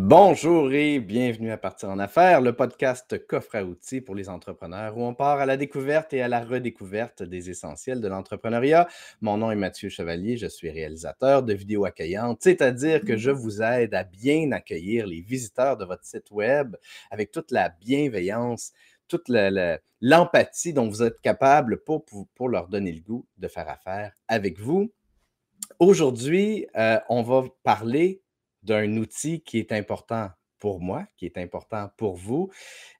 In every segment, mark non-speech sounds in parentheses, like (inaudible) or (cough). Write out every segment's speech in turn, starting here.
Bonjour et bienvenue à Partir en Affaires, le podcast coffre à outils pour les entrepreneurs où on part à la découverte et à la redécouverte des essentiels de l'entrepreneuriat. Mon nom est Mathieu Chevalier, je suis réalisateur de vidéos accueillantes, c'est-à-dire que je vous aide à bien accueillir les visiteurs de votre site web avec toute la bienveillance, toute l'empathie dont vous êtes capable pour, leur donner le goût de faire affaire avec vous. Aujourd'hui, euh, on va parler d'un outil qui est important pour moi, qui est important pour vous,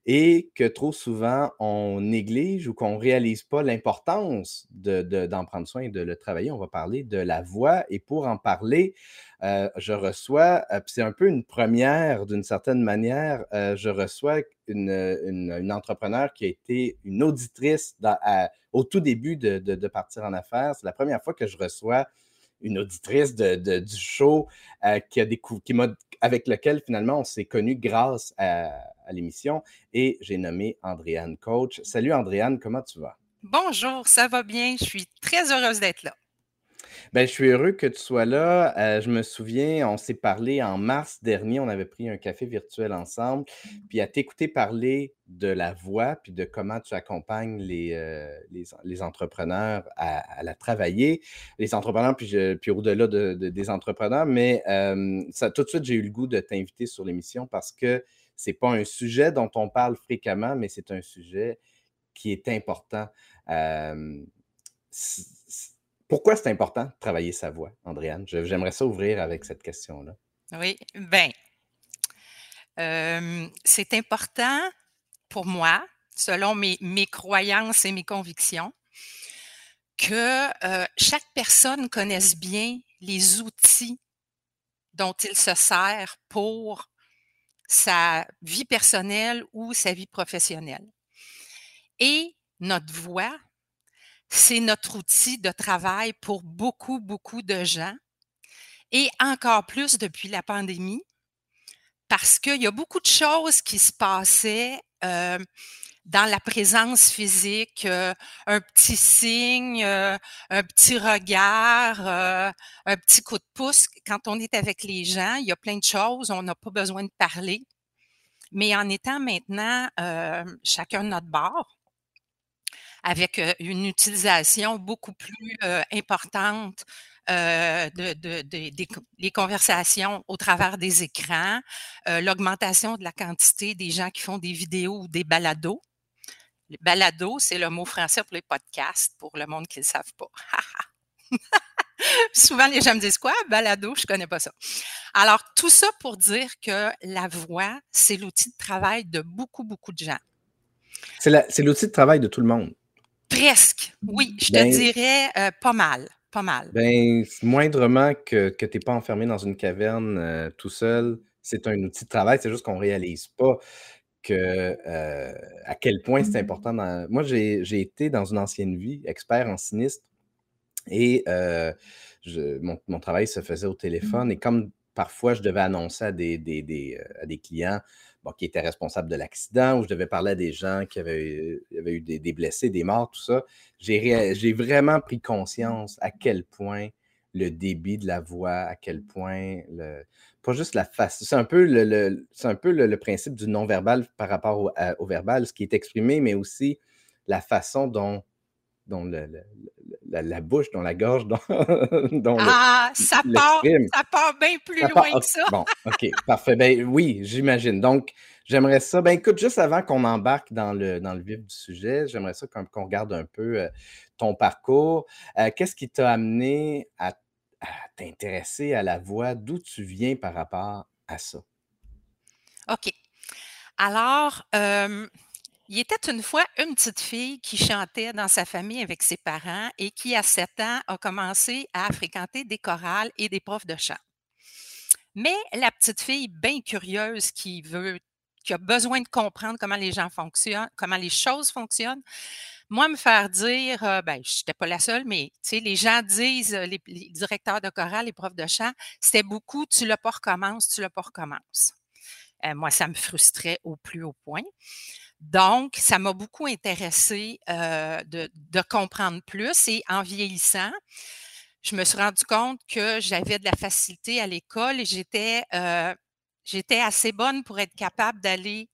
et que trop souvent on néglige ou qu'on ne réalise pas l'importance d'en de, prendre soin et de le travailler. On va parler de la voix, et pour en parler, euh, je reçois, euh, c'est un peu une première d'une certaine manière, euh, je reçois une, une, entrepreneur qui a été une auditrice au tout début de, de Partir en affaires. C'est la première fois que je reçois une auditrice du show euh, qui a qui avec lequel finalement on s'est connu grâce à, l'émission et j'ai nommé Andréane Coach. Salut Andréane, comment tu vas? Bonjour, ça va bien? Je suis très heureuse d'être là. Ben, je suis heureux que tu sois là. Euh, je me souviens, on s'est parlé en mars dernier, on avait pris un café virtuel ensemble, puis à t'écouter parler de la voix, puis de comment tu accompagnes les, euh, les, entrepreneurs à, la travailler, les entrepreneurs, puis, puis au-delà de, des entrepreneurs, mais euh, ça, tout de suite, j'ai eu le goût de t'inviter sur l'émission parce que ce n'est pas un sujet dont on parle fréquemment, mais c'est un sujet qui est important. Pourquoi c'est important de travailler sa voix, Andréane? J'aimerais ça ouvrir avec cette question-là. Oui, bien, c'est important pour moi, selon mes, croyances et mes convictions, que chaque personne connaisse bien les outils dont il se sert pour sa vie personnelle ou sa vie professionnelle. Et notre voix c'est notre outil de travail pour beaucoup, beaucoup de gens et encore plus depuis la pandémie parce qu'il y a beaucoup de choses qui se passaient euh, dans la présence physique, euh, un petit signe, euh, un petit regard, un petit coup de pouce. Quand on est avec les gens, il y a plein de choses, on n'a pas besoin de parler. Mais en étant maintenant chacun de notre bord, avec une utilisation beaucoup plus importante de, des conversations au travers des écrans, l'augmentation de la quantité des gens qui font des vidéos ou des balados. Les balados, c'est le mot français pour les podcasts, pour le monde qui ne le savent pas. (laughs) Souvent, les gens me disent quoi? Balado, je ne connais pas ça. Alors, tout ça pour dire que la voix, c'est l'outil de travail de beaucoup, beaucoup de gens. C'est l'outil de travail de tout le monde. Presque, oui, je te ben dirais euh, pas mal, pas mal. Ben, moindrement que, que tu n'es pas enfermé dans une caverne euh, tout seul, c'est un outil de travail, c'est juste qu'on ne réalise pas que, euh, à quel point c'est important. Moi, j'ai été dans une ancienne vie expert en sinistre et je, mon, travail se faisait au téléphone et comme parfois je devais annoncer à des, des, des, à des clients qui était responsable de l'accident, où je devais parler à des gens qui avaient, eu des, blessés, des morts, tout ça, j'ai vraiment pris conscience à quel point le débit de la voix, à quel point le, pas juste la face. C'est un peu le, un peu le, principe du non-verbal par rapport au, verbal, ce qui est exprimé, mais aussi la façon dont dans la, bouche, dans la gorge, dans, (laughs) Ah, ça, part, ça part bien plus loin que ça. bon, OK, parfait. Ben, oui, j'imagine. Donc, j'aimerais ça. Ben, écoute, juste avant qu'on embarque dans le, dans le vif du sujet, j'aimerais ça qu'on regarde un peu euh, ton parcours. Euh, qu'est-ce qui t'a amené à, t'intéresser à la voix? D'où tu viens par rapport à ça? OK. Alors, euh, il était une fois une petite fille qui chantait dans sa famille avec ses parents et qui, à 7 ans, a commencé à fréquenter des chorales et des profs de chant. Mais la petite fille, bien curieuse, qui veut, qui a besoin de comprendre comment les gens fonctionnent, comment les choses fonctionnent, moi, me faire dire, euh, ben, je n'étais pas la seule, mais les gens disent, euh, les, directeurs de chorale, les profs de chant, c'était beaucoup, tu le pas recommences, tu le pas recommences. Euh, moi, ça me frustrait au plus haut point. Donc, ça m'a beaucoup intéressé euh, de, comprendre plus et en vieillissant, je me suis rendu compte que j'avais de la facilité à l'école et j'étais, euh, J'étais assez bonne pour être capable d'aller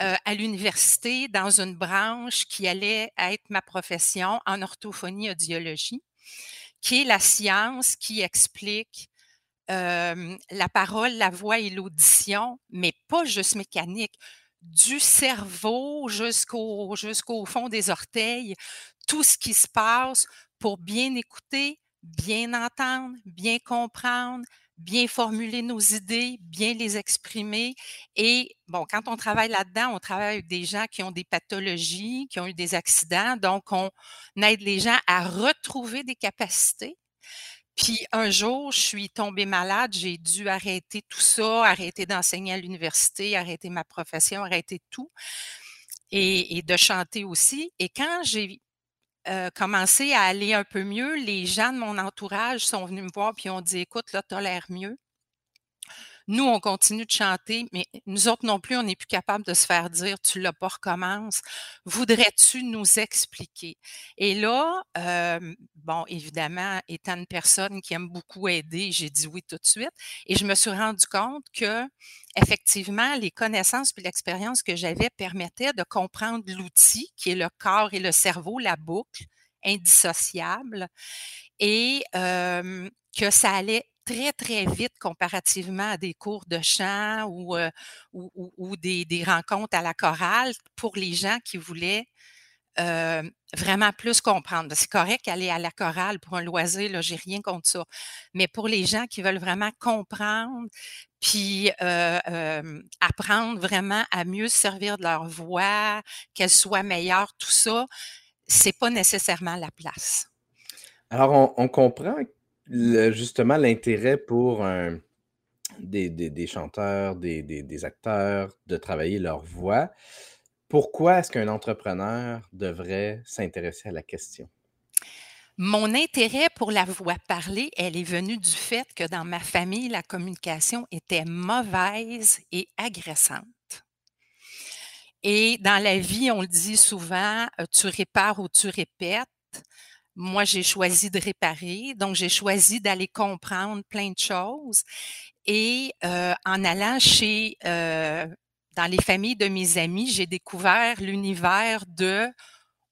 à l'université dans une branche qui allait être ma profession en orthophonie audiologie, qui est la science qui explique la parole, la voix et l'audition, mais pas juste mécanique, du cerveau jusqu'au fond des orteils, tout ce qui se passe pour bien écouter, bien entendre, bien comprendre, bien formuler nos idées, bien les exprimer. Et bon, quand on travaille là-dedans, on travaille avec des gens qui ont des pathologies, qui ont eu des accidents. Donc, on aide les gens à retrouver des capacités. Puis un jour, je suis tombée malade, j'ai dû arrêter tout ça, arrêter d'enseigner à l'université, arrêter ma profession, arrêter tout et, de chanter aussi. Et quand j'ai euh, commencé à aller un peu mieux, les gens de mon entourage sont venus me voir puis ont dit Écoute, là, tu l'air mieux. Nous, on continue de chanter, mais nous autres non plus, on n'est plus capable de se faire dire tu l'as pas, recommence. Voudrais-tu nous expliquer? Et là, euh, bon, évidemment, étant une personne qui aime beaucoup aider, j'ai dit oui tout de suite. Et je me suis rendu compte que, effectivement, les connaissances et l'expérience que j'avais permettaient de comprendre l'outil qui est le corps et le cerveau, la boucle indissociable, et euh, que ça allait très, très vite comparativement à des cours de chant ou, ou, des, rencontres à la chorale pour les gens qui voulaient vraiment plus comprendre. C'est correct aller à la chorale pour un loisir, là, j'ai rien contre ça. Mais pour les gens qui veulent vraiment comprendre, puis apprendre vraiment à mieux servir de leur voix, qu'elle soit meilleure, tout ça, c'est pas nécessairement la place. Alors, on, on comprend justement, l'intérêt pour des, chanteurs, des, acteurs de travailler leur voix. Pourquoi est-ce qu'un entrepreneur devrait s'intéresser à la question? Mon intérêt pour la voix parlée, elle est venue du fait que dans ma famille, la communication était mauvaise et agressante. Et dans la vie, on le dit souvent, euh, tu répares ou tu répètes moi, j'ai choisi de réparer, donc j'ai choisi d'aller comprendre plein de choses. Et euh, en allant chez, euh, dans les familles de mes amis, j'ai découvert l'univers de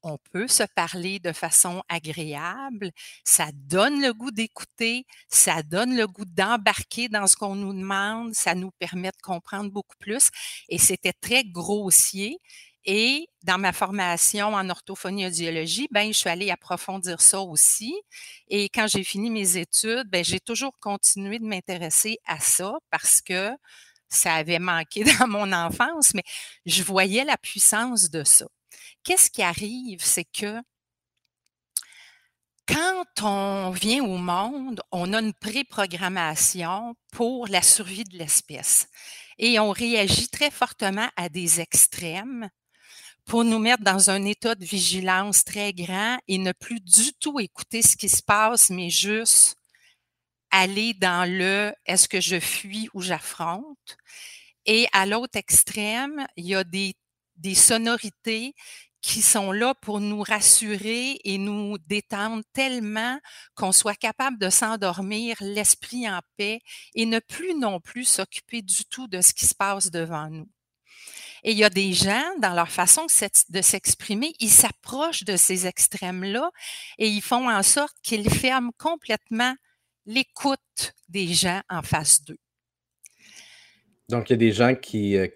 on peut se parler de façon agréable, ça donne le goût d'écouter, ça donne le goût d'embarquer dans ce qu'on nous demande, ça nous permet de comprendre beaucoup plus. Et c'était très grossier. Et dans ma formation en orthophonie audiologie, ben, je suis allée approfondir ça aussi. Et quand j'ai fini mes études, ben, j'ai toujours continué de m'intéresser à ça parce que ça avait manqué (laughs) dans mon enfance, mais je voyais la puissance de ça. Qu'est-ce qui arrive? C'est que quand on vient au monde, on a une préprogrammation pour la survie de l'espèce et on réagit très fortement à des extrêmes pour nous mettre dans un état de vigilance très grand et ne plus du tout écouter ce qui se passe, mais juste aller dans le est-ce que je fuis ou j'affronte. Et à l'autre extrême, il y a des, sonorités qui sont là pour nous rassurer et nous détendre tellement qu'on soit capable de s'endormir, l'esprit en paix et ne plus non plus s'occuper du tout de ce qui se passe devant nous. Et il y a des gens, dans leur façon de s'exprimer, ils s'approchent de ces extrêmes-là et ils font en sorte qu'ils ferment complètement l'écoute des gens en face d'eux. Donc, il y a des gens qui, euh,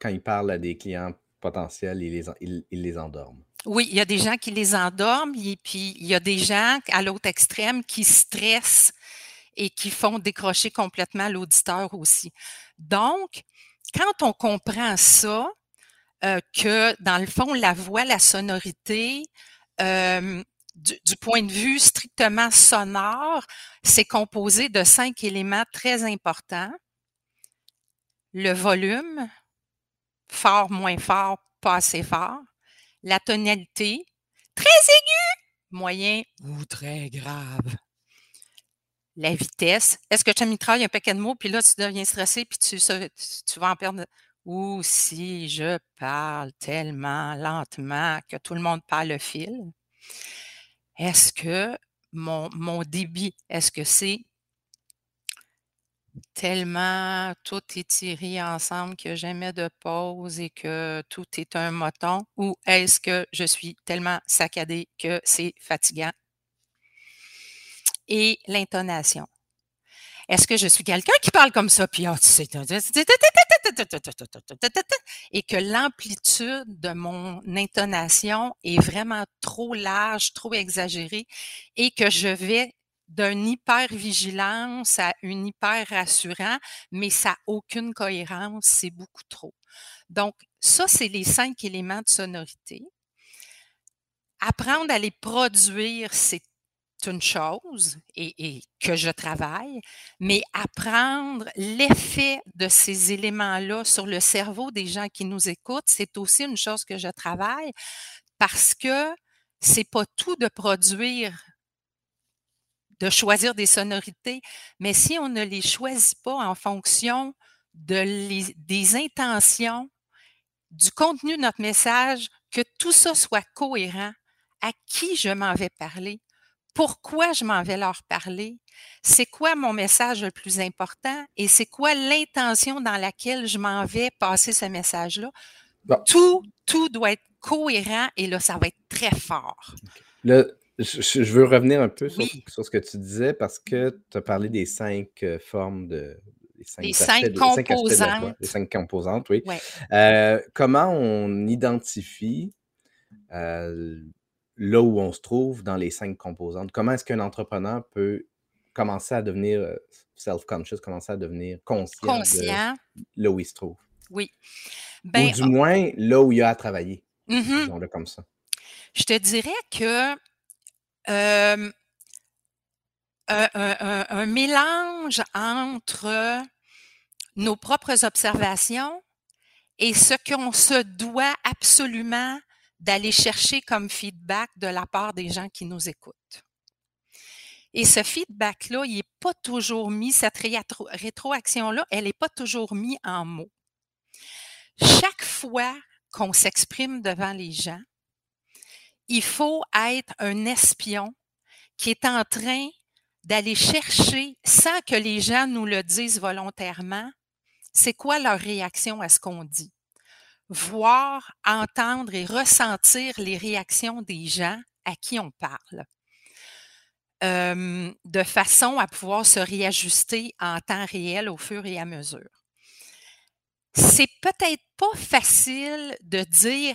quand ils parlent à des clients potentiels, ils les, ils les endorment. Oui, il y a des gens qui les endorment, et puis il y a des gens à l'autre extrême qui stressent et qui font décrocher complètement l'auditeur aussi. Donc, quand on comprend ça, euh, que dans le fond, la voix, la sonorité, euh, du, point de vue strictement sonore, c'est composé de cinq éléments très importants. Le volume, fort, moins fort, pas assez fort. La tonalité, très aiguë, moyen ou très grave la vitesse. Est-ce que tu as mitrailles un paquet de mots, puis là, tu deviens stressé, puis tu, vas en perdre? Ou si je parle tellement lentement que tout le monde parle le fil, est-ce que mon, débit, est-ce que c'est tellement tout est tiré ensemble que jamais de pause et que tout est un moton? Ou est-ce que je suis tellement saccadée que c'est fatigant? Et l'intonation. Est-ce que je suis quelqu'un qui parle comme ça, puis et que l'amplitude de mon intonation est vraiment trop large, trop exagérée, et que je vais d'une hyper-vigilance à une hyper-rassurant, mais ça n'a aucune cohérence, c'est beaucoup trop. Donc, ça, c'est les cinq éléments de sonorité. Apprendre à les produire, c'est une chose et, que je travaille, mais apprendre l'effet de ces éléments-là sur le cerveau des gens qui nous écoutent, c'est aussi une chose que je travaille parce que c'est pas tout de produire de choisir des sonorités, mais si on ne les choisit pas en fonction de des intentions, du contenu de notre message, que tout ça soit cohérent, à qui je m'en vais parler, pourquoi je m'en vais leur parler, c'est quoi mon message le plus important et c'est quoi l'intention dans laquelle je m'en vais passer ce message-là? Tout, tout doit être cohérent et là, ça va être très fort. Le, je, veux revenir un peu sur, ce que tu disais parce que tu as parlé des cinq euh, formes de. Les cinq, composantes. les cinq composantes, oui. Euh, comment on identifie euh, là où on se trouve dans les cinq composantes? Comment est-ce qu'un entrepreneur peut commencer à devenir self-conscious, commencer à devenir conscient, conscient, de là où il se trouve? Oui. ou ben, du moins là où il a à travailler. Mm-hmm. Disons-le comme ça. Je te dirais que un, mélange entre nos propres observations et ce qu'on se doit absolument d'aller chercher comme feedback de la part des gens qui nous écoutent. Et ce feedback-là, il n'est pas toujours mis, cette rétroaction-là, elle n'est pas toujours mise en mots. Chaque fois qu'on s'exprime devant les gens, il faut être un espion qui est en train d'aller chercher, sans que les gens nous le disent volontairement, c'est quoi leur réaction à ce qu'on dit. Voir, entendre et ressentir les réactions des gens à qui on parle. de façon à pouvoir se réajuster en temps réel au fur et à mesure. C'est peut-être pas facile de dire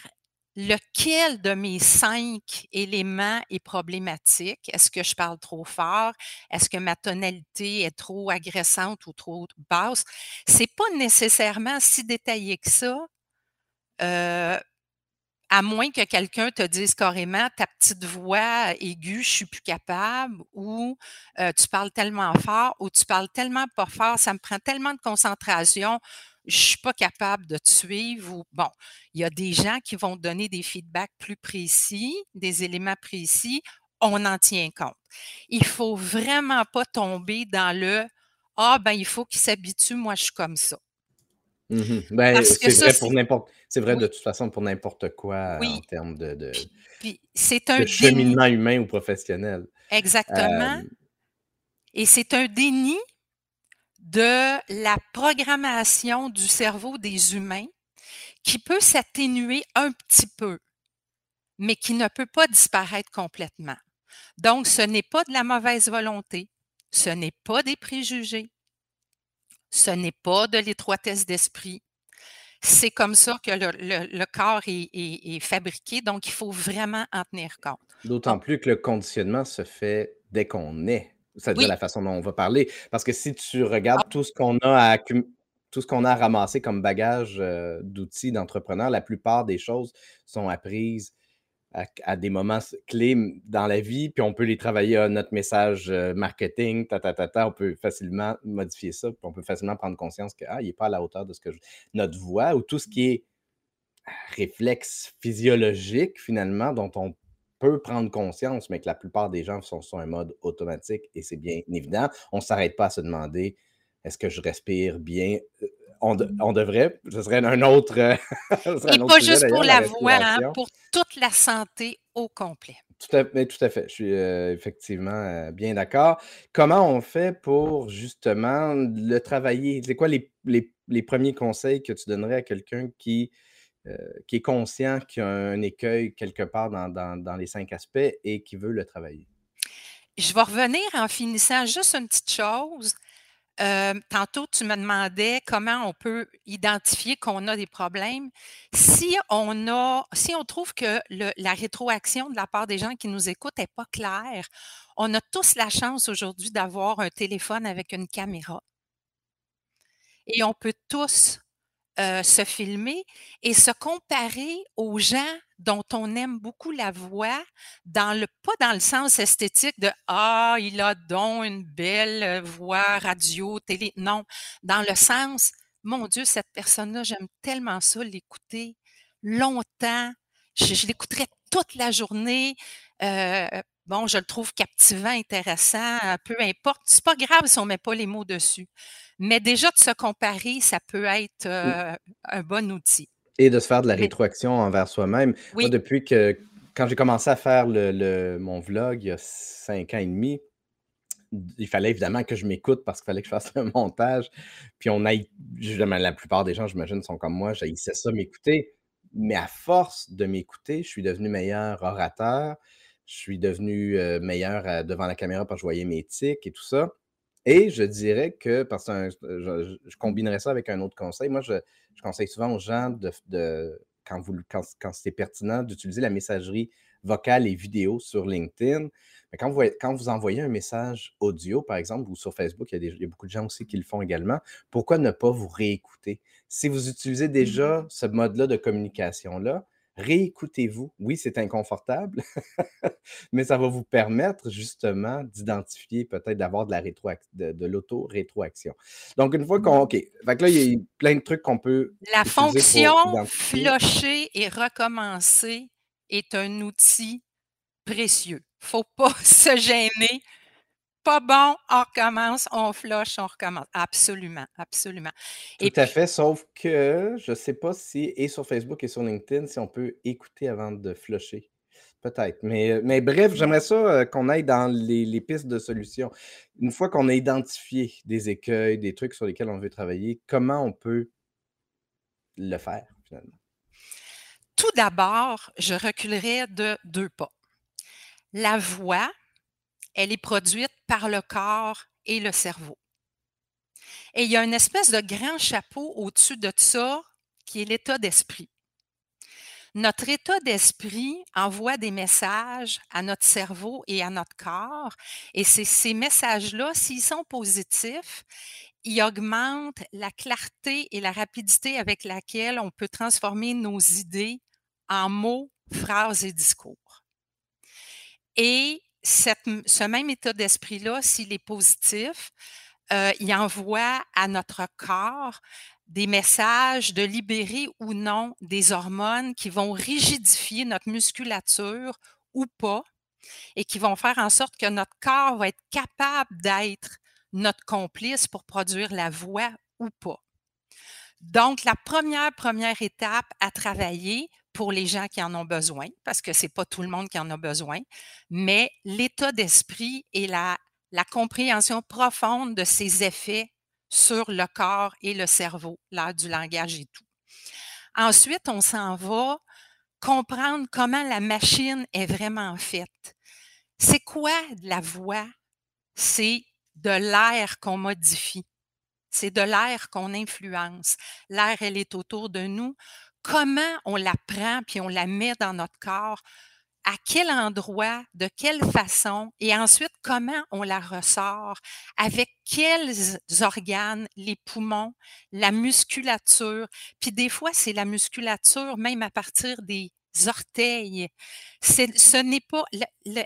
lequel de mes cinq éléments est problématique? Est-ce que je parle trop fort? Est-ce que ma tonalité est trop agressante ou trop basse? C'est pas nécessairement si détaillé que ça. Euh, à moins que quelqu'un te dise carrément ta petite voix aiguë, je suis plus capable, ou euh, tu parles tellement fort, ou tu parles tellement pas fort, ça me prend tellement de concentration, je suis pas capable de te suivre bon, il y a des gens qui vont donner des feedbacks plus précis, des éléments précis, on en tient compte. Il faut vraiment pas tomber dans le ah ben il faut qu'il s'habitue, moi je suis comme ça. Mmh ben, c'est vrai pour n'importe c'est vrai de toute façon pour n'importe quoi en termes de, c'est un cheminement humain ou professionnel. Exactement. Et c'est un déni de la programmation du cerveau des humains qui peut s'atténuer un petit peu, mais qui ne peut pas disparaître complètement. Donc, ce n'est pas de la mauvaise volonté, ce n'est pas des préjugés, ce n'est pas de l'étroitesse d'esprit. C'est comme ça que le, corps est, fabriqué, donc il faut vraiment en tenir compte. D'autant plus que le conditionnement se fait dès qu'on est c'est-à-dire la façon dont on va parler. Parce que si tu regardes ah. tout ce qu'on a à tout ce qu'on a ramassé comme bagage euh, d'outils d'entrepreneurs, la plupart des choses sont apprises à, des moments clés dans la vie, puis on peut les travailler à notre message euh, marketing, on peut facilement modifier ça, puis on peut facilement prendre conscience qu'il ah, n'est pas à la hauteur de ce que notre voix ou tout ce qui est réflexe physiologique finalement dont on peut prendre conscience, mais que la plupart des gens sont sur un mode automatique et c'est bien évident. On ne s'arrête pas à se demander est-ce que je respire bien euh, on, devrait, ce serait un autre. (laughs) et pas juste pour la voix, hein, pour toute la santé au complet. Tout à fait, tout à fait. Je suis, heu, effectivement, heu, bien d'accord. Comment on fait pour justement le travailler? C'est quoi les les les 1 conseils que tu donnerais à quelqu'un qui, heu, qui est conscient qu'il y a un écueil quelque part dans dans dans les 5 aspects et qui veut le travailler? Je vais revenir en finissant juste une petite chose. Tantôt, tu me demandais comment on peut identifier qu'on a des problèmes. Si on a si on trouve que la rétroaction de la part des gens qui nous écoutent est pas claire, on a tous la chance aujourd'hui d'avoir un téléphone avec une caméra. Et on peut tous, se filmer et se comparer aux gens dont on aime beaucoup la voix dans le pas dans le sens esthétique de: «Ah, il a donc une belle, heu, voix radio, télé». Non, dans le sens: «Mon Dieu, cette personne-là, j'aime tellement ça l'écouter longtemps, je je l'écouterais toute la journée, heu, bon, je le trouve captivant, intéressant, heu, peu importe». C'est pas grave si on met pas les mots dessus, mais déjà de se comparer, ça peut être, un bon outil. Et de se faire de la rétroaction envers soi-même. Moi, depuis que quand j'ai commencé à faire le le mon vlog il y a 5 ans et demi, il fallait évidemment que je m'écoute parce qu'il fallait que je fasse (laughs) le montage. Puis on justement la plupart des gens, j'imagine, sont comme moi, j'haïssais ça m'écouter. Mais à force de m'écouter, je suis devenu meilleur orateur, je suis devenu, heu, meilleur, heu, devant la caméra parce que je voyais mes tics et tout ça. Et je dirais que parce que je je combinerais ça avec un autre conseil. Moi, je je conseille souvent aux gens de de quand vous quand quand c'est pertinent d'utiliser la messagerie vocale et vidéo sur LinkedIn. Mais quand vous quand vous envoyez un message audio, par exemple, ou sur Facebook, il y a des il y a beaucoup de gens aussi qui le font également, pourquoi ne pas vous réécouter? Si vous utilisez déjà ce mode-là de communication-là, réécoutez-vous. Oui, c'est inconfortable, (laughs) mais ça va vous permettre justement d'identifier, peut-être d'avoir de la rétroac de de l'auto-rétroaction. Donc une fois qu'on OK, fait que là, il y a plein de trucs qu'on peut La fonction. «flusher et recommencer» est un outil précieux. Faut pas (laughs) se gêner. Pas bon, on recommence, on flush, on recommence. Absolument, absolument. Tout Et à puis fait, sauf que je sais pas si et sur Facebook et sur LinkedIn, si on peut écouter avant de flusher. Peut-être, mais, mais bref, j'aimerais ça, heu, qu'on aille dans les les pistes de solutions. Une fois qu'on a identifié des écueils, des trucs sur lesquels on veut travailler, comment on peut le faire finalement? Tout d'abord, je reculerais de 2 pas. La voix, elle est produite par le corps et le cerveau. Et il y a une espèce de grand chapeau au-dessus de ça, qui est l'état d'esprit. Notre état d'esprit envoie des messages à notre cerveau et à notre corps et ces messages-là, s'ils sont positifs, ils augmentent la clarté et la rapidité avec laquelle on peut transformer nos idées en mots, phrases et discours. Et ce même état d'esprit-là, s'il est positif, heu, il envoie à notre corps des messages de libérer ou non des hormones qui vont rigidifier notre musculature ou pas et qui vont faire en sorte que notre corps va être capable d'être notre complice pour produire la voix ou pas. Donc la première, première étape à travailler pour les gens qui en ont besoin, parce que c'est pas tout le monde qui en a besoin, mais l'état d'esprit et la compréhension profonde de ses effets sur le corps et le cerveau, l'art du langage et tout. Ensuite, on s'en va comprendre comment la machine est vraiment faite. C'est quoi la voix? C'est de l'air qu'on modifie. C'est de l'air qu'on influence. L'air, elle est autour de nous. Comment on la prend puis on la met dans notre corps? À quel endroit? De quelle façon? Et ensuite, comment on la ressort? Avec quels organes? Les poumons, la musculature. Puis des fois, c'est la musculature même à partir des orteils. Ce n'est pas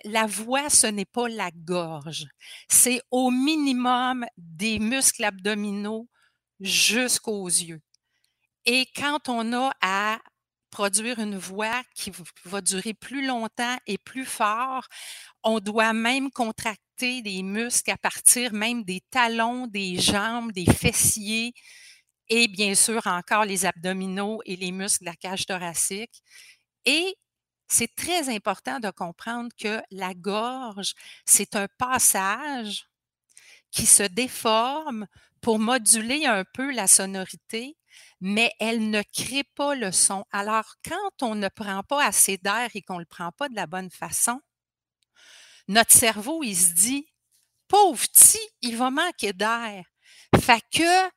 la voix, ce n'est pas la gorge. C'est au minimum des muscles abdominaux jusqu'aux yeux. Et quand on a à produire une voix qui va durer plus longtemps et plus fort, on doit même contracter des muscles à partir même des talons, des jambes, des fessiers et bien sûr encore les abdominaux et les muscles de la cage thoracique. Et c'est très important de comprendre que la gorge, c'est un passage qui se déforme pour moduler un peu la sonorité, mais elle ne crée pas le son. Alors, quand on ne prend pas assez d'air et qu'on ne le prend pas de la bonne façon, notre cerveau, il se dit, pauvre petit, il va manquer d'air. Fait que,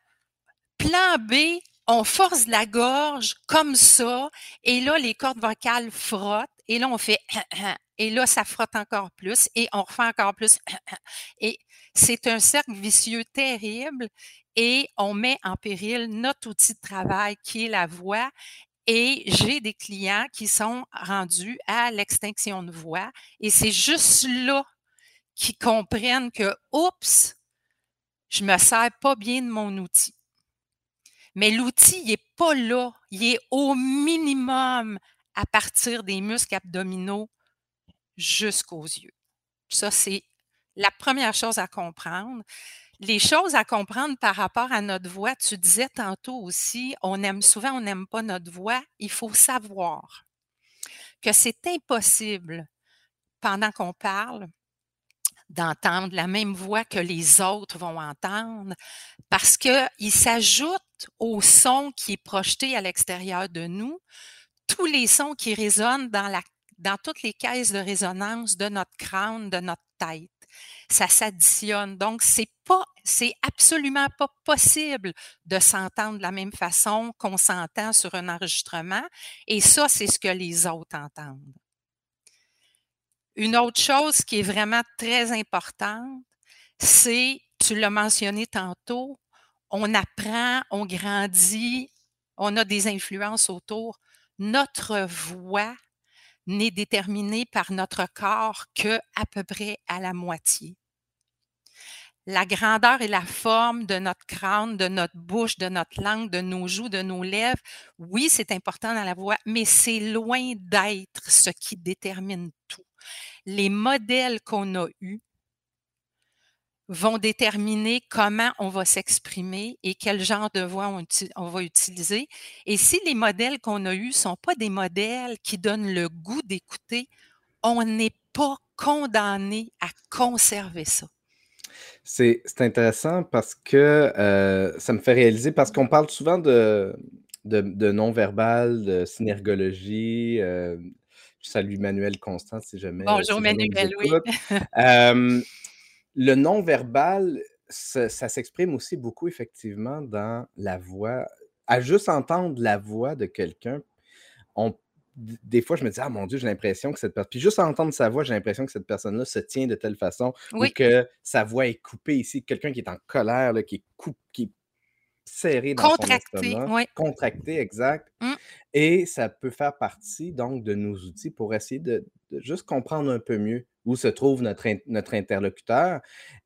plan B, on force la gorge comme ça, et là, les cordes vocales frottent, et là, on fait (clears throat) et là, ça frotte encore plus, et on refait encore plus. (clears throat) Et c'est un cercle vicieux terrible, et on met en péril notre outil de travail qui est la voix. Et j'ai des clients qui sont rendus à l'extinction de voix, et c'est juste là qu'ils comprennent que, oups, je me sers pas bien de mon outil. Mais l'outil, il n'est pas là. Il est au minimum à partir des muscles abdominaux jusqu'aux yeux. Ça, c'est la première chose à comprendre. Les choses à comprendre par rapport à notre voix, tu disais tantôt aussi, on aime souvent, on n'aime pas notre voix. Il faut savoir que c'est impossible pendant qu'on parle d'entendre la même voix que les autres vont entendre parce qu'il s'ajoute au son qui est projeté à l'extérieur de nous, tous les sons qui résonnent dans, toutes les caisses de résonance de notre crâne, de notre tête. Ça s'additionne. Donc, c'est pas, c'est absolument pas possible de s'entendre de la même façon qu'on s'entend sur un enregistrement. Et ça, c'est ce que les autres entendent. Une autre chose qui est vraiment très importante, c'est, tu l'as mentionné tantôt, on apprend, on grandit, on a des influences autour. Notre voix n'est déterminée par notre corps que à peu près à la moitié. La grandeur et la forme de notre crâne, de notre bouche, de notre langue, de nos joues, de nos lèvres, oui, c'est important dans la voix, mais c'est loin d'être ce qui détermine tout. Les modèles qu'on a eus vont déterminer comment on va s'exprimer et quel genre de voix on, va utiliser. Et si les modèles qu'on a eus ne sont pas des modèles qui donnent le goût d'écouter, on n'est pas condamné à conserver ça. C'est intéressant parce que euh, ça me fait réaliser, parce qu'on parle souvent de, de, non-verbal, de synergologie. Euh, je salue Manuel Constant si jamais. Bonjour Manuel, oui. (laughs) le non-verbal, ça, s'exprime aussi beaucoup effectivement dans la voix. À juste entendre la voix de quelqu'un, on des fois, je me dis, ah mon Dieu, j'ai l'impression que cette personne. Puis juste entendre sa voix, j'ai l'impression que cette personne-là se tient de telle façon ou que sa voix est coupée ici. Quelqu'un qui est en colère, qui, est qui est serré dans contracté, son oui. Contracté, exact. Mmh. Et ça peut faire partie donc de nos outils pour essayer de, juste comprendre un peu mieux où se trouve notre, notre interlocuteur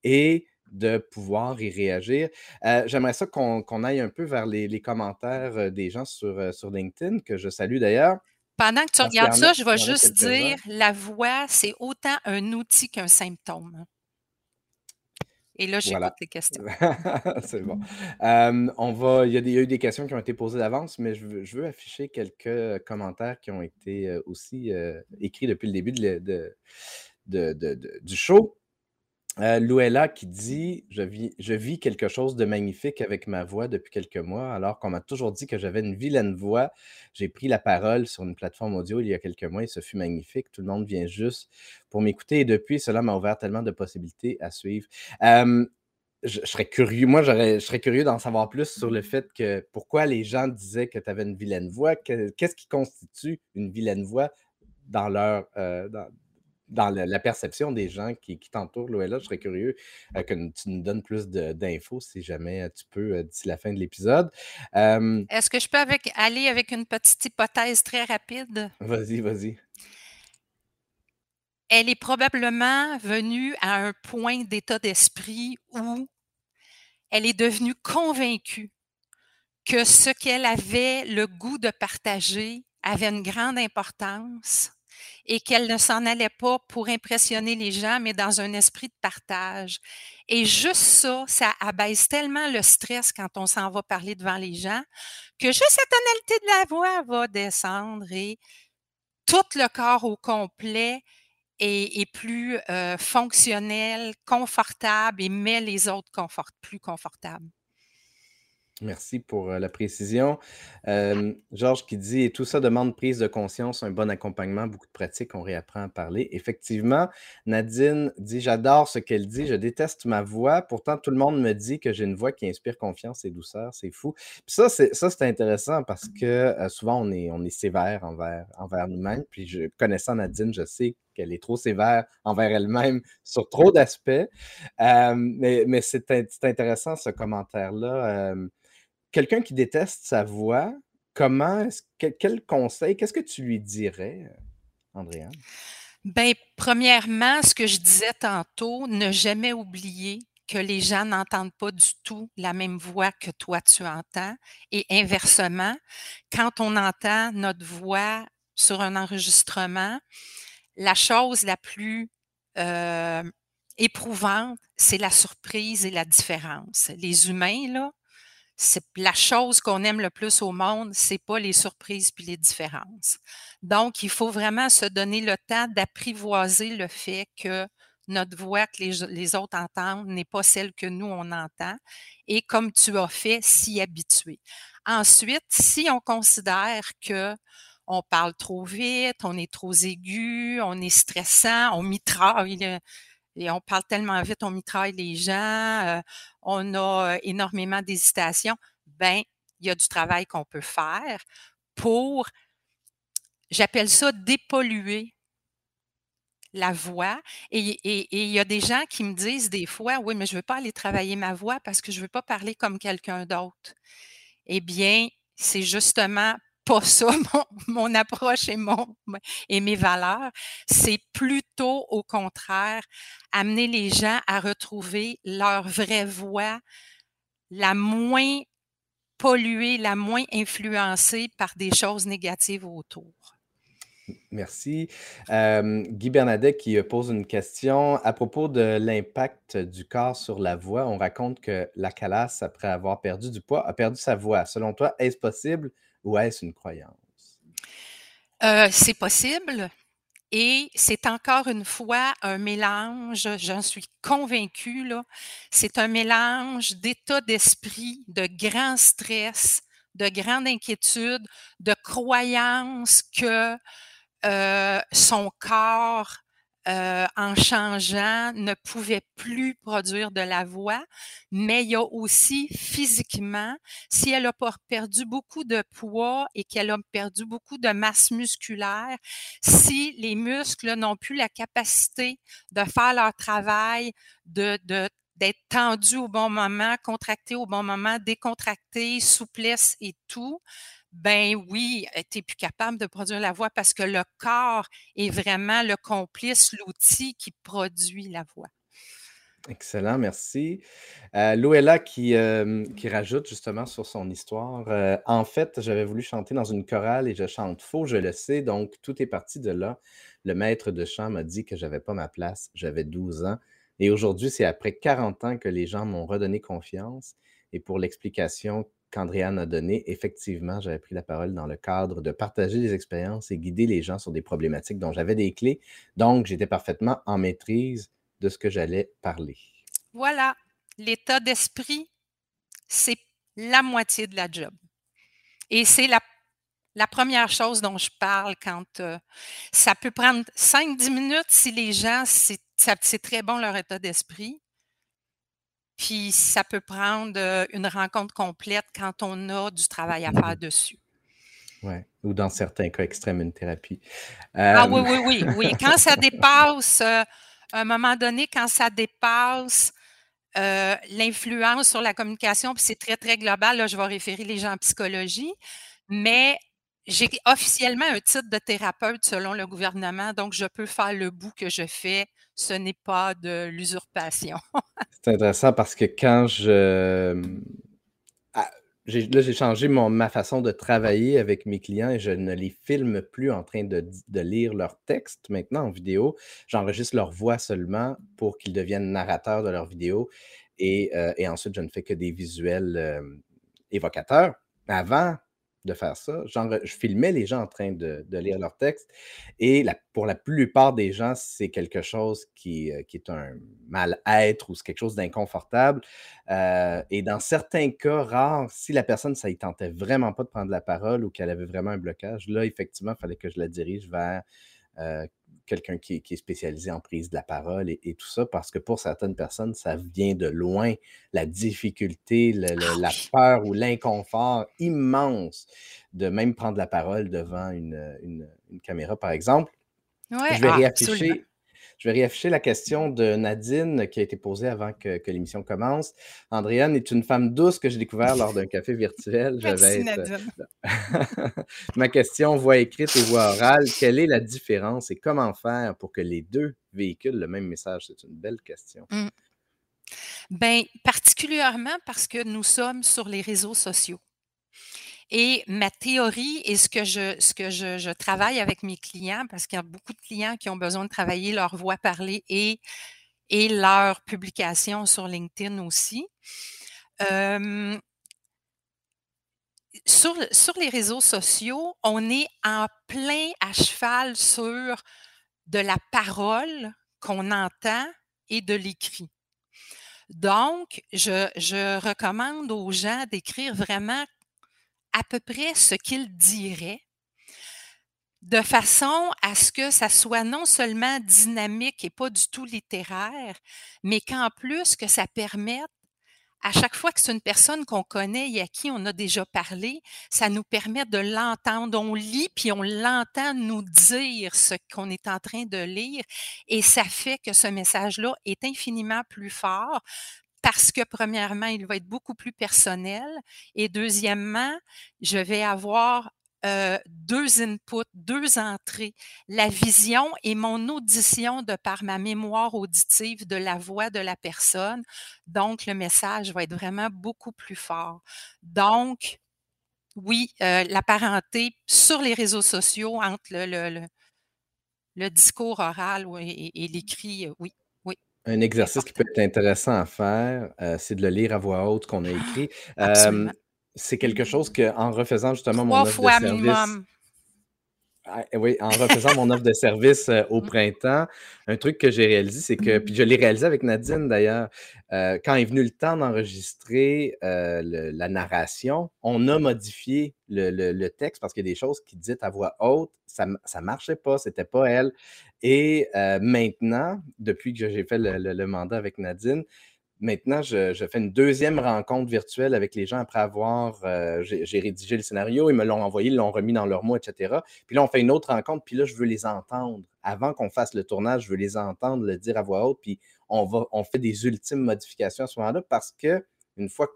et de pouvoir y réagir. Euh, j'aimerais ça qu'on aille un peu vers les, commentaires euh, des gens sur, euh, sur LinkedIn, que je salue d'ailleurs. Pendant que tu regardes ça, je vais juste dire, la voix, c'est autant un outil qu'un symptôme. Et là, j'écoute les questions. (laughs) c'est bon. on va, il y, a eu des questions qui ont été posées d'avance, mais je veux, afficher quelques commentaires qui ont été aussi écrits depuis le début du show. Euh, Luella qui dit je vis, quelque chose de magnifique avec ma voix depuis quelques mois, alors qu'on m'a toujours dit que j'avais une vilaine voix. J'ai pris la parole sur une plateforme audio il y a quelques mois et ce fut magnifique. Tout le monde vient juste pour m'écouter et depuis, cela m'a ouvert tellement de possibilités à suivre. je, serais curieux, moi, je serais curieux d'en savoir plus sur le fait que pourquoi les gens disaient que tu avais une vilaine voix. Qu'est-ce qui constitue une vilaine voix dans leur, euh, la, perception des gens qui, t'entourent, Loella, je serais curieux euh, que tu nous donnes plus d'infos si jamais euh, tu peux euh, d'ici la fin de l'épisode. Est-ce que je peux avec, aller avec une petite hypothèse très rapide? Vas-y, vas-y. Elle est probablement venue à un point d'état d'esprit où elle est devenue convaincue que ce qu'elle avait le goût de partager avait une grande importance et qu'elle ne s'en allait pas pour impressionner les gens, mais dans un esprit de partage. Et juste ça, ça abaisse tellement le stress quand on s'en va parler devant les gens que juste la tonalité de la voix va descendre et tout le corps au complet est, plus euh, fonctionnel, confortable et met les autres plus confortables. Merci pour la précision. Georges qui dit: «Et tout ça demande prise de conscience, un bon accompagnement, beaucoup de pratique, on réapprend à parler». Effectivement, Nadine dit: «J'adore ce qu'elle dit, je déteste ma voix, pourtant tout le monde me dit que j'ai une voix qui inspire confiance et douceur, c'est fou». Puis ça, c'est ça, c'est intéressant parce que, souvent on est on est sévère envers envers nous-mêmes. Puis je connaissant Nadine, je sais qu'elle est trop sévère envers elle-même (laughs) sur trop d'aspects. mais mais c'est intéressant ce commentaire-là, quelqu'un qui déteste sa voix, comment, quel conseil, qu'est-ce que tu lui dirais, Andréane? Bien, premièrement, ce que je disais tantôt, ne jamais oublier que les gens n'entendent pas du tout la même voix que toi tu entends. Et inversement, quand on entend notre voix sur un enregistrement, la chose la plus euh, éprouvante, c'est la surprise et la différence. Les humains, là, c'est la chose qu'on aime le plus au monde, c'est pas les surprises puis les différences. Donc, il faut vraiment se donner le temps d'apprivoiser le fait que notre voix que les, autres entendent n'est pas celle que nous, on entend. Et comme tu as fait, s'y habituer. Ensuite, si on considère que on parle trop vite, on est trop aigu, on est stressant, on mitraille et on parle tellement vite, on mitraille les gens, euh, on a énormément d'hésitation, ben il y a du travail qu'on peut faire pour, j'appelle ça dépolluer la voix. Et, il y a des gens qui me disent des fois, oui, mais je ne veux pas aller travailler ma voix parce que je ne veux pas parler comme quelqu'un d'autre. Eh bien, c'est justement pas ça (laughs) mon, approche et, mon, et mes valeurs. C'est plutôt au contraire amener les gens à retrouver leur vraie voix, la moins polluée, la moins influencée par des choses négatives autour. Merci. Guy Bernadette qui pose une question à propos de l'impact du corps sur la voix. On raconte que la calasse, après avoir perdu du poids, a perdu sa voix. Selon toi, est-ce possible ou est-ce une croyance? Euh, c'est possible. Et c'est encore une fois un mélange, j'en suis convaincue, c'est un mélange d'état d'esprit, de grand stress, de grande inquiétude, de croyance que euh, son corps euh, en changeant, ne pouvait plus produire de la voix, mais il y a aussi physiquement, si elle a perdu beaucoup de poids et qu'elle a perdu beaucoup de masse musculaire, si les muscles n'ont plus la capacité de faire leur travail, de, de d'être tendus au bon moment, contractés au bon moment, décontractés, souplesse et tout, ben oui, euh, tu plus capable de produire la voix parce que le corps est vraiment le complice, l'outil qui produit la voix. Excellent, merci. Euh, euh, qui rajoute justement sur son histoire. Euh, en fait, j'avais voulu chanter dans une chorale et je chante faux, je le sais, donc tout est parti de là. Le maître de chant m'a dit que j'avais pas ma place, j'avais 12 ans. Et aujourd'hui, c'est après 40 ans que les gens m'ont redonné confiance. Et pour l'explication qu'Andréane a donné, effectivement, j'avais pris la parole dans le cadre de partager des expériences et guider les gens sur des problématiques dont j'avais des clés. Donc, j'étais parfaitement en maîtrise de ce que j'allais parler. Voilà, l'état d'esprit, c'est la moitié de la job. Et c'est la, première chose dont je parle quand euh, ça peut prendre 5-10 minutes si les gens, c'est très bon leur état d'esprit. Puis ça peut prendre une rencontre complète quand on a du travail à faire dessus. Oui, ou dans certains cas extrêmes, une thérapie. Ah oui, oui, oui, oui. (laughs) Quand ça dépasse, à un moment donné, quand ça dépasse l'influence sur la communication, puis c'est très, très global, là, je vais référer les gens en psychologie, mais j'ai officiellement un titre de thérapeute selon le gouvernement, donc je peux faire le bout que je fais. Ce n'est pas de l'usurpation. (laughs) C'est intéressant parce que quand je. Ah, là, j'ai changé mon, ma façon de travailler avec mes clients et je ne les filme plus en train de, lire leur texte maintenant en vidéo. J'enregistre leur voix seulement pour qu'ils deviennent narrateurs de leur vidéo et, euh, ensuite je ne fais que des visuels évocateurs. Avant, de faire ça. Genre, je filmais les gens en train de, lire leur texte et pour la plupart des gens, c'est quelque chose qui, euh, qui est un mal-être ou c'est quelque chose d'inconfortable. Euh, et dans certains cas rares, si la personne, ça ne tentait vraiment pas de prendre la parole ou qu'elle avait vraiment un blocage, là, effectivement, il fallait que je la dirige vers euh, quelqu'un qui, est spécialisé en prise de la parole et, tout ça, parce que pour certaines personnes, ça vient de loin, la difficulté, ah la peur ou l'inconfort immense de même prendre la parole devant une, caméra, par exemple. je vais ah, réafficher. Je vais réafficher la question de Nadine qui a été posée avant que, l'émission commence. Andréane est une femme douce que j'ai découvert lors d'un café virtuel. Merci, Nadine. (laughs) Ma question, voix écrite et voix orale, quelle est la différence et comment faire pour que les deux véhiculent le même message? C'est une belle question. Mmh. Bien, particulièrement parce que nous sommes sur les réseaux sociaux. Et ma théorie et ce que je, ce que je, travaille avec mes clients, parce qu'il y a beaucoup de clients qui ont besoin de travailler leur voix parlée et, et leur publication sur LinkedIn aussi. sur, sur les réseaux sociaux, on est en plein à cheval sur de la parole qu'on entend et de l'écrit. Donc, je, je, recommande aux gens d'écrire vraiment à peu près ce qu'il dirait de façon à ce que ça soit non seulement dynamique et pas du tout littéraire, mais qu'en plus que ça permette à chaque fois que c'est une personne qu'on connaît et à qui on a déjà parlé, ça nous permet de l'entendre. On lit, puis on l'entend nous dire ce qu'on est en train de lire. Et ça fait que ce message-là est infiniment plus fort parce que premièrement, il va être beaucoup plus personnel et deuxièmement, je vais avoir deux inputs, deux entrées, la vision et mon audition de par ma mémoire auditive de la voix de la personne. Donc, le message va être vraiment beaucoup plus fort. Donc, oui, la parenté sur les réseaux sociaux entre le, le, discours oral et l'écrit, oui. Un exercice qui peut être intéressant à faire, euh, c'est de le lire à voix haute qu'on a écrit. c'est quelque chose que, en refaisant justement mon offre de service, ah, oui, en refaisant mon offre de service euh, au mmh. printemps, un truc que j'ai réalisé, c'est que, puis je l'ai réalisé avec Nadine d'ailleurs, euh, quand est venu le temps d'enregistrer la narration, on a modifié le, texte parce qu'il y a des choses qui dites à voix haute, ça ne marchait pas, c'était pas elle. Et maintenant, depuis que j'ai fait le, mandat avec Nadine, maintenant, je, fais une deuxième rencontre virtuelle avec les gens après avoir, j'ai rédigé le scénario, ils me l'ont envoyé, ils l'ont remis dans leur mot, etc. Puis là, on fait une autre rencontre, puis là, je veux les entendre. Avant qu'on fasse le tournage, je veux les entendre le dire à voix haute, puis on, va, on fait des ultimes modifications à ce moment-là parce que une fois,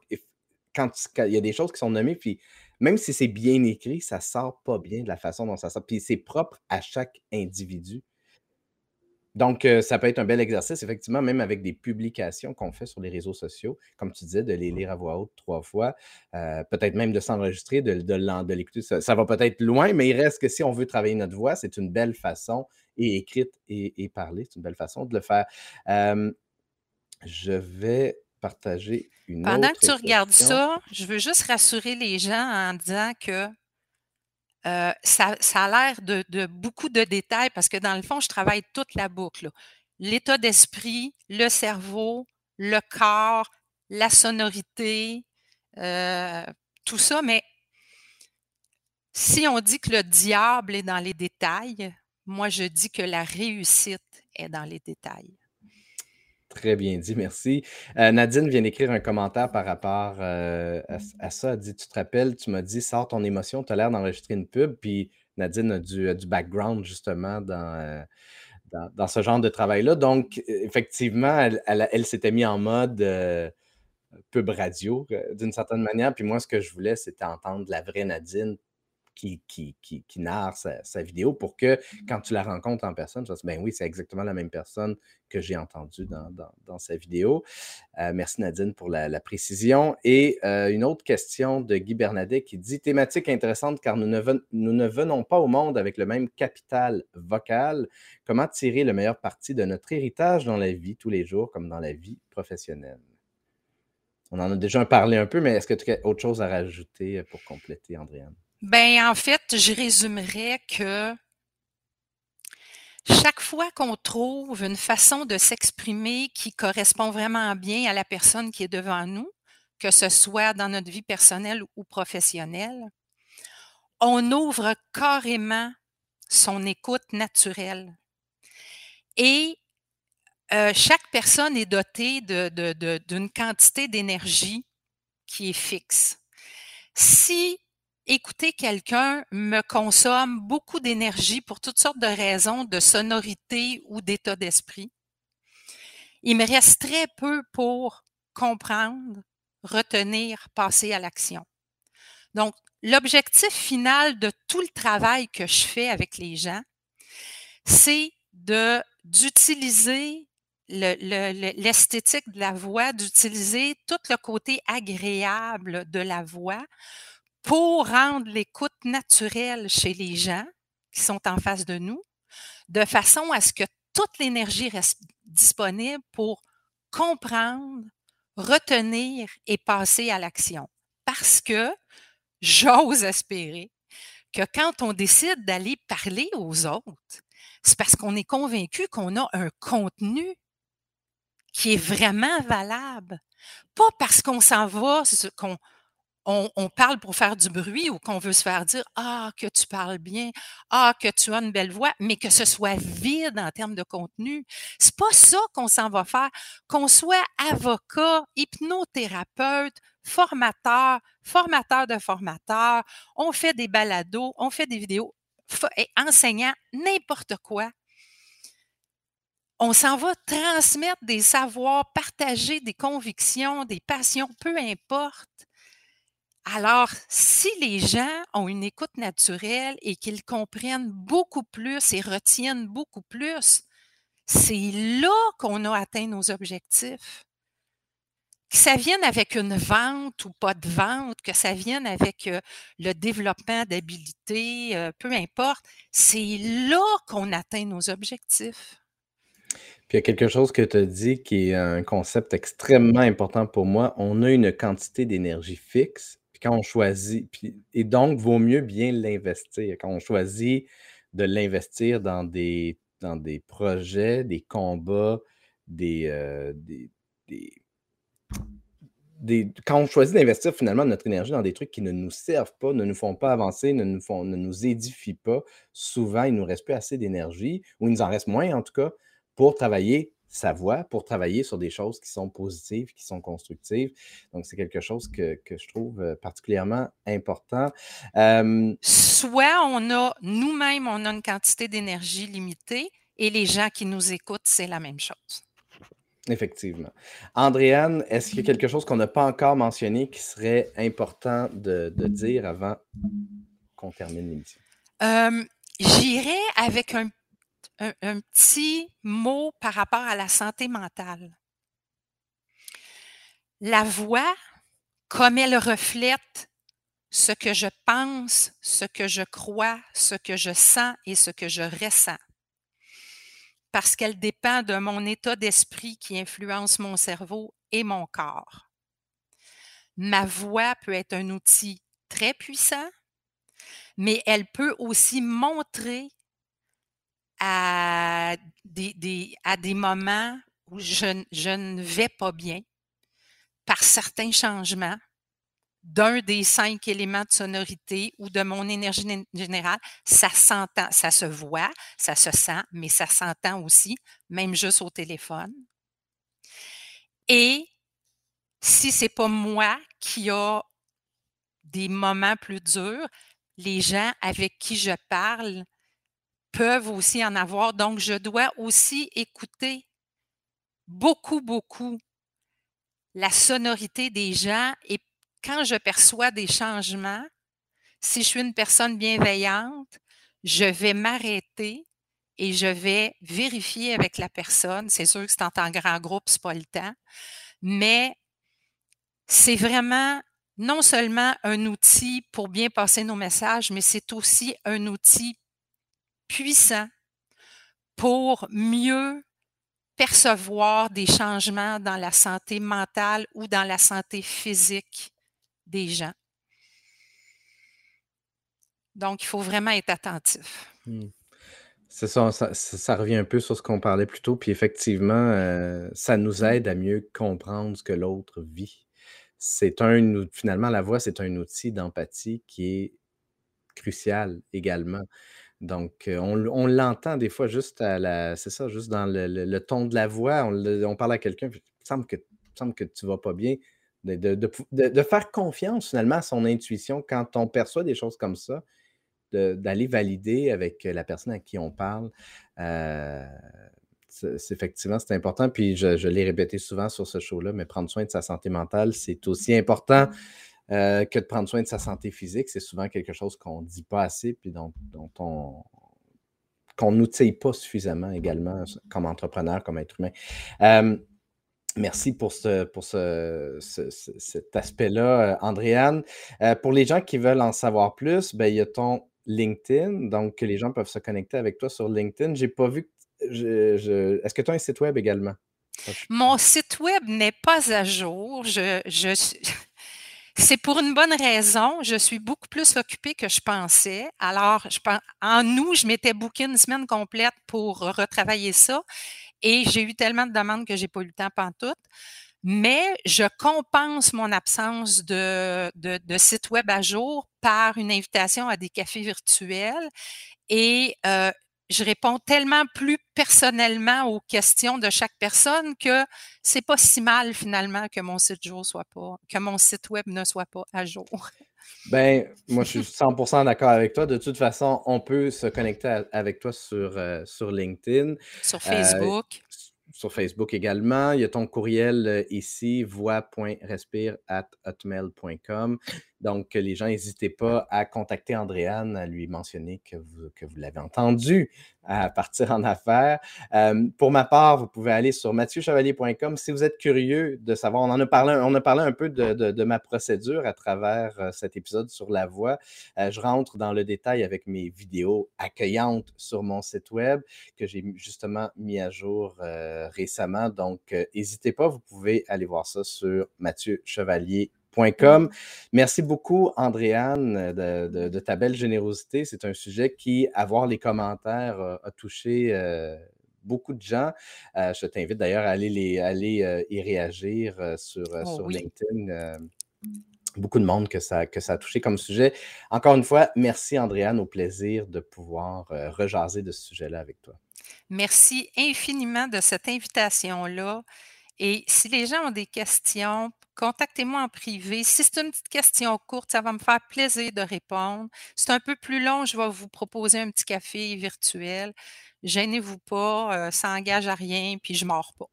quand, quand il y a des choses qui sont nommées, puis même si c'est bien écrit, ça sort pas bien de la façon dont ça sort. Puis c'est propre à chaque individu. Donc, ça peut être un bel exercice, effectivement, même avec des publications qu'on fait sur les réseaux sociaux, comme tu disais, de les lire à voix haute trois fois, peut-être même de s'enregistrer, de, de, l'écouter. Ça, va peut-être loin, mais il reste que si on veut travailler notre voix, c'est une belle façon, et écrite et, parler, c'est une belle façon de le faire. je vais partager une Pendant que tu regardes ça, je veux juste rassurer les gens en disant que ça, a l'air de, beaucoup de détails parce que dans le fond, je travaille toute la boucle. L'état d'esprit, le cerveau, le corps, la sonorité, tout ça. Mais si on dit que le diable est dans les détails, moi je dis que la réussite est dans les détails. Très bien dit, merci. Euh, Nadine vient d'écrire un commentaire par rapport euh, à, ça. Elle dit Tu te rappelles, tu m'as dit Sors ton émotion, tu as l'air d'enregistrer une pub. Puis Nadine a du, background justement euh, dans, dans, ce genre de travail-là. Donc, effectivement, elle, elle, s'était mise en mode pub radio d'une certaine manière. Puis moi, ce que je voulais, c'était entendre la vraie Nadine qui, qui, qui, narre sa, vidéo pour que quand tu la rencontres en personne, tu vas ben oui, c'est exactement la même personne que j'ai entendue dans, sa vidéo. Euh, merci Nadine pour la, précision. Et euh, une autre question de Guy Bernadet qui dit Thématique intéressante car nous ne, nous ne venons pas au monde avec le même capital vocal. Comment tirer le meilleur parti de notre héritage dans la vie tous les jours comme dans la vie professionnelle? On en a déjà parlé un peu, mais est-ce que tu as autre chose à rajouter pour compléter, Andréane? Ben, en fait, je résumerais que chaque fois qu'on trouve une façon de s'exprimer qui correspond vraiment bien à la personne qui est devant nous, que ce soit dans notre vie personnelle ou professionnelle, on ouvre carrément son écoute naturelle. Et euh, chaque personne est dotée d'une quantité d'énergie qui est fixe. Si écouter quelqu'un me consomme beaucoup d'énergie pour toutes sortes de raisons, de sonorité ou d'état d'esprit, il me reste très peu pour comprendre, retenir, passer à l'action. Donc, l'objectif final de tout le travail que je fais avec les gens, c'est d'utiliser l'esthétique de la voix, d'utiliser tout le côté agréable de la voix pour rendre l'écoute naturelle chez les gens qui sont en face de nous, de façon à ce que toute l'énergie reste disponible pour comprendre, retenir et passer à l'action. Parce que j'ose espérer que quand on décide d'aller parler aux autres, c'est parce qu'on est convaincu qu'on a un contenu qui est vraiment valable. Pas parce qu'on s'en va, qu'on on, parle pour faire du bruit ou qu'on veut se faire dire Ah, que tu parles bien, Ah, que tu as une belle voix, mais que ce soit vide en termes de contenu. C'est pas ça qu'on s'en va faire. Qu'on soit avocat, hypnothérapeute, formateur, formateur de formateur, on fait des balados, on fait des vidéos, enseignant, n'importe quoi. On s'en va transmettre des savoirs, partager des convictions, des passions, peu importe. Alors, si les gens ont une écoute naturelle et qu'ils comprennent beaucoup plus et retiennent beaucoup plus, c'est là qu'on a atteint nos objectifs. Que ça vienne avec une vente ou pas de vente, que ça vienne avec euh, le développement d'habilités, euh, peu importe, c'est là qu'on atteint nos objectifs. Puis il y a quelque chose que tu as dit qui est un concept extrêmement important pour moi. On a une quantité d'énergie fixe quand on choisit, et donc, vaut mieux bien l'investir. Quand on choisit de l'investir dans des, des projets, des combats, des, euh, des, quand on choisit d'investir finalement notre énergie dans des trucs qui ne nous servent pas, ne nous font pas avancer, ne nous, ne nous édifient pas, souvent il ne nous reste plus assez d'énergie, ou il nous en reste moins en tout cas, pour travailler sa voix pour travailler sur des choses qui sont positives, qui sont constructives. Donc, c'est quelque chose que, je trouve euh, particulièrement important. Soit on a, nous-mêmes, on a une quantité d'énergie limitée et les gens qui nous écoutent, c'est la même chose. Effectivement. Andréane, est-ce qu'il y a quelque chose qu'on n'a pas encore mentionné qui serait important de, dire avant qu'on termine l'émission? J'irai avec un un, petit mot par rapport à la santé mentale. La voix, comme elle reflète ce que je pense, ce que je crois, ce que je sens et ce que je ressens, parce qu'elle dépend de mon état d'esprit qui influence mon cerveau et mon corps. Ma voix peut être un outil très puissant, mais elle peut aussi montrer à des, moments où je, je ne vais pas bien par certains changements d'un des cinq éléments de sonorité ou de mon énergie générale, ça s'entend, ça se voit, ça se sent, mais ça s'entend aussi, même juste au téléphone. Et si c'est pas moi qui a des moments plus durs, les gens avec qui je parle peuvent aussi en avoir. Donc, je dois aussi écouter beaucoup, beaucoup la sonorité des gens et quand je perçois des changements, si je suis une personne bienveillante, je vais m'arrêter et je vais vérifier avec la personne. C'est sûr que c'est en grand groupe, c'est pas le temps, mais c'est vraiment non seulement un outil pour bien passer nos messages, mais c'est aussi un outil puissant pour mieux percevoir des changements dans la santé mentale ou dans la santé physique des gens. Donc, il faut vraiment être attentif. Mmh. C'est ça, ça, revient un peu sur ce qu'on parlait plus tôt. Puis effectivement, euh, ça nous aide à mieux comprendre ce que l'autre vit. C'est un, finalement, la voix, c'est un outil d'empathie qui est crucial également. Donc, euh, on, l'entend des fois juste à la, c'est ça, juste dans le, ton de la voix. On, parle à quelqu'un, il semble que, semble que tu vas pas bien. De, faire confiance finalement à son intuition quand on perçoit des choses comme ça, d'aller valider avec la personne à qui on parle. Euh, c'est, effectivement, c'est important. Puis je, l'ai répété souvent sur ce show-là, mais prendre soin de sa santé mentale, c'est aussi important euh, que de prendre soin de sa santé physique. C'est souvent quelque chose qu'on ne dit pas assez, puis dont, on qu'on n'outille pas suffisamment également comme entrepreneur, comme être humain. Euh, merci pour, ce, pour ce, cet aspect-là, Andréane. pour les gens qui veulent en savoir plus, ben, il y a ton LinkedIn, donc les gens peuvent se connecter avec toi sur LinkedIn. J'ai pas vu. Est-ce que tu as un site web également? Mon site web n'est pas à jour. Je, C'est pour une bonne raison. Je suis beaucoup plus occupée que je pensais. Alors, en août, je m'étais booké une semaine complète pour retravailler ça. Et j'ai eu tellement de demandes que j'ai pas eu le temps pantoute mais je compense mon absence de, de, site web à jour par une invitation à des cafés virtuels et euh, je réponds tellement plus personnellement aux questions de chaque personne que c'est pas si mal finalement que mon site jour soit pas, que mon site web ne soit pas à jour. Ben, moi, je suis 100% d'accord avec toi. De toute façon, on peut se connecter avec toi sur, euh, sur LinkedIn. Sur euh, Facebook sur Facebook également. Il y a ton courriel euh, ici, voix.respire.hotmail.com. Donc, les gens, n'hésitez pas à contacter Andréane, à lui mentionner que vous, l'avez entendu à partir en affaires. Euh, pour ma part, vous pouvez aller sur mathieuchevalier.com si vous êtes curieux de savoir. On en a parlé, on a parlé un peu de, ma procédure à travers euh, cet épisode sur la voix. je rentre dans le détail avec mes vidéos accueillantes sur mon site web que j'ai justement mis à jour récemment. Donc, n'hésitez pas, vous pouvez aller voir ça sur mathieuchevalier.com Merci beaucoup, Andréane, de, ta belle générosité. C'est un sujet qui, à voir les commentaires, a touché euh, beaucoup de gens. Euh, je t'invite d'ailleurs à aller, les, aller y réagir euh, sur, oh sur LinkedIn. beaucoup de monde que ça, que ça a touché comme sujet. Encore une fois, merci, Andréane. Au plaisir de pouvoir rejaser de ce sujet-là avec toi. Merci infiniment de cette invitation-là. Et si les gens ont des questions, contactez-moi en privé. Si c'est une petite question courte, ça va me faire plaisir de répondre. Si c'est un peu plus long, je vais vous proposer un petit café virtuel. Gênez-vous pas, euh, ça n'engage à rien, puis je ne mords pas.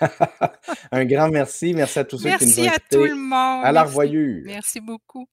(laughs) un grand merci. Merci à tous ceux qui nous ont Merci à tout le monde. À la. Merci beaucoup.